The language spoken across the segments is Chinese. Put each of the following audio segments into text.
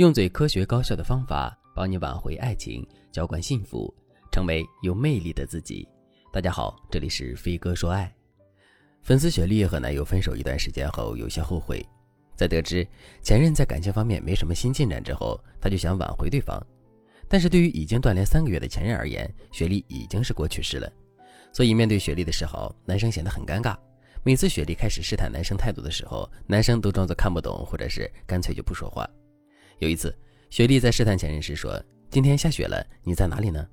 用最科学高效的方法帮你挽回爱情，浇灌幸福，成为有魅力的自己。大家好，这里是飞哥说爱。粉丝雪莉和男友分手一段时间后，有些后悔。在得知前任在感情方面没什么新进展之后，她就想挽回对方。但是对于已经断联三个月的前任而言，雪莉已经是过去式了。所以面对雪莉的时候，男生显得很尴尬。每次雪莉开始试探男生态度的时候，男生都装作看不懂，或者是干脆就不说话。有一次，雪莉在试探前任时说：“今天下雪了，你在哪里呢？”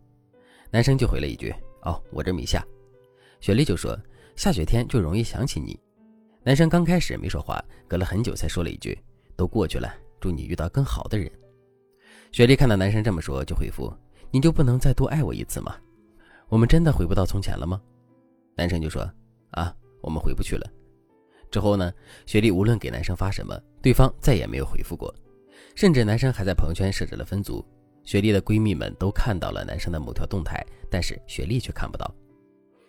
男生就回了一句：“哦，我这没下。”雪莉就说：“下雪天就容易想起你。”男生刚开始没说话，隔了很久才说了一句：“都过去了，祝你遇到更好的人。”雪莉看到男生这么说，就回复：“你就不能再多爱我一次吗？我们真的回不到从前了吗？”男生就说：“啊，我们回不去了。”之后呢，雪莉无论给男生发什么，对方再也没有回复过。甚至男生还在朋友圈设置了分组，雪莉的闺蜜们都看到了男生的某条动态，但是雪莉却看不到。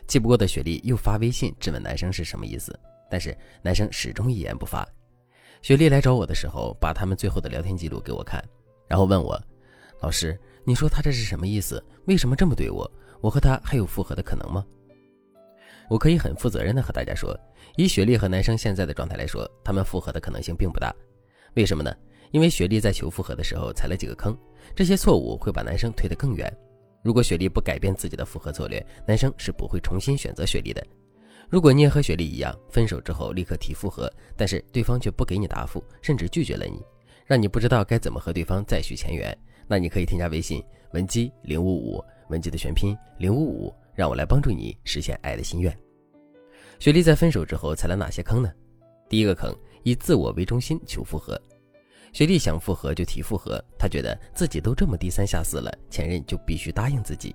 气不过的雪莉又发微信质问男生是什么意思，但是男生始终一言不发。雪莉来找我的时候，把他们最后的聊天记录给我看，然后问我：“老师，你说他这是什么意思？为什么这么对我？我和他还有复合的可能吗？”我可以很负责任的和大家说，以雪莉和男生现在的状态来说，他们复合的可能性并不大。为什么呢？因为雪莉在求复合的时候踩了几个坑，这些错误会把男生推得更远。如果雪莉不改变自己的复合策略，男生是不会重新选择雪莉的。如果你也和雪莉一样，分手之后立刻提复合，但是对方却不给你答复，甚至拒绝了你，让你不知道该怎么和对方再续前缘，那你可以添加微信文姬零五五，文姬的全拼零五五，让我来帮助你实现爱的心愿。雪莉在分手之后踩了哪些坑呢？第一个坑，以自我为中心求复合。雪莉想复合就提复合，她觉得自己都这么低三下四了，前任就必须答应自己。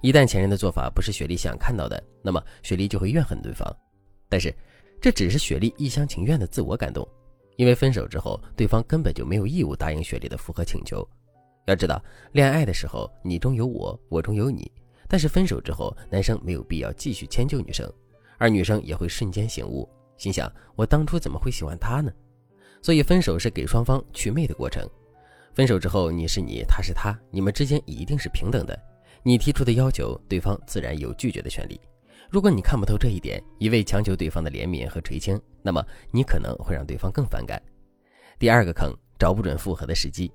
一旦前任的做法不是雪莉想看到的，那么雪莉就会怨恨对方。但是，这只是雪莉一厢情愿的自我感动，因为分手之后，对方根本就没有义务答应雪莉的复合请求。要知道，恋爱的时候你中有我，我中有你，但是分手之后，男生没有必要继续迁就女生，而女生也会瞬间醒悟，心想：我当初怎么会喜欢他呢？所以，分手是给双方祛魅的过程。分手之后，你是你，他是他，你们之间一定是平等的。你提出的要求，对方自然有拒绝的权利。如果你看不透这一点，一味强求对方的怜悯和垂青，那么你可能会让对方更反感。第二个坑，找不准复合的时机。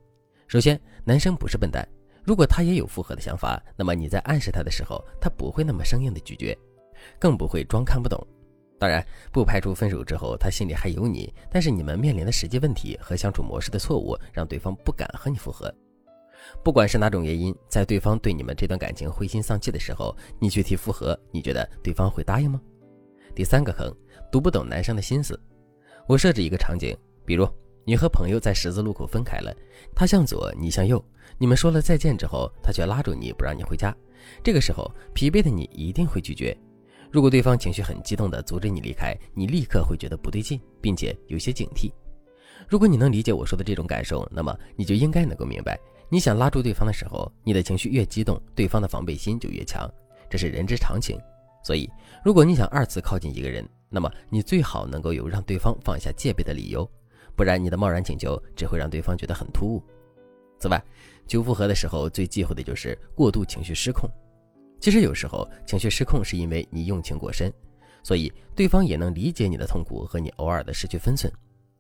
首先，男生不是笨蛋，如果他也有复合的想法，那么你在暗示他的时候，他不会那么生硬的拒绝，更不会装看不懂。当然，不排除分手之后他心里还有你，但是你们面临的实际问题和相处模式的错误，让对方不敢和你复合。不管是哪种原因，在对方对你们这段感情灰心丧气的时候，你去提复合，你觉得对方会答应吗？第三个坑，读不懂男生的心思。我设置一个场景，比如你和朋友在十字路口分开了，他向左，你向右，你们说了再见之后，他却拉住你不让你回家。这个时候，疲惫的你一定会拒绝。如果对方情绪很激动地阻止你离开，你立刻会觉得不对劲，并且有些警惕。如果你能理解我说的这种感受，那么你就应该能够明白，你想拉住对方的时候，你的情绪越激动，对方的防备心就越强，这是人之常情。所以，如果你想二次靠近一个人，那么你最好能够有让对方放下戒备的理由，不然你的贸然请求只会让对方觉得很突兀。此外，求复合的时候最忌讳的就是过度情绪失控。其实有时候情绪失控是因为你用情过深，所以对方也能理解你的痛苦和你偶尔的失去分寸。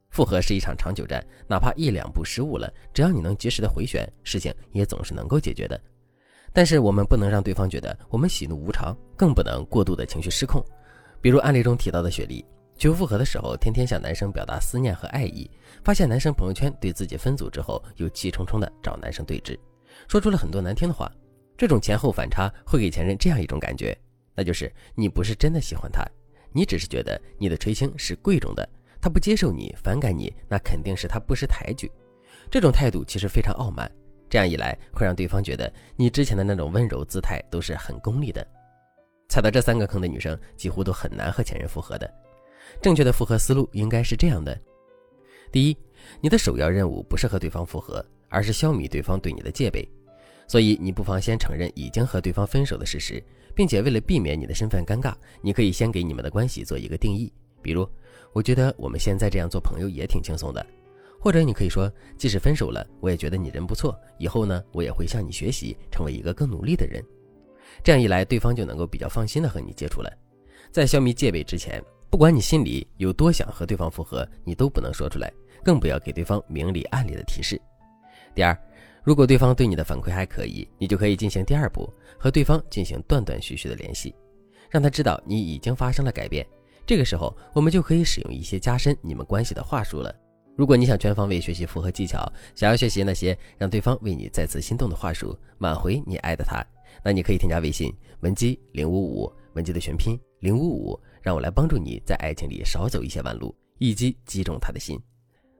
复合是一场长久战，哪怕一两步失误了，只要你能及时的回旋，事情也总是能够解决的。但是我们不能让对方觉得我们喜怒无常，更不能过度的情绪失控。比如案例中提到的雪莉，求复合的时候，天天向男生表达思念和爱意，发现男生朋友圈对自己分组之后，又气冲冲的找男生对峙，说出了很多难听的话。这种前后反差会给前任这样一种感觉，那就是你不是真的喜欢他，你只是觉得你的垂青是贵重的，他不接受你，反感你，那肯定是他不识抬举。这种态度其实非常傲慢，这样一来会让对方觉得你之前的那种温柔姿态都是很功利的。踩到这三个坑的女生几乎都很难和前任复合的。正确的复合思路应该是这样的：第一，你的首要任务不是和对方复合，而是消弭对方对你的戒备。所以你不妨先承认已经和对方分手的事实，并且为了避免你的身份尴尬，你可以先给你们的关系做一个定义。比如，我觉得我们现在这样做朋友也挺轻松的，或者你可以说，即使分手了，我也觉得你人不错，以后呢，我也会向你学习，成为一个更努力的人。这样一来，对方就能够比较放心的和你接触了。在消弭戒备之前，不管你心里有多想和对方复合，你都不能说出来，更不要给对方明里暗里的提示。第二，如果对方对你的反馈还可以，你就可以进行第二步，和对方进行断断续续的联系，让他知道你已经发生了改变。这个时候，我们就可以使用一些加深你们关系的话术了。如果你想全方位学习复合技巧，想要学习那些让对方为你再次心动的话术，挽回你爱的他，那你可以添加微信文姬零五五，文姬的全拼零五五，让我来帮助你在爱情里少走一些弯路，一击击中他的心。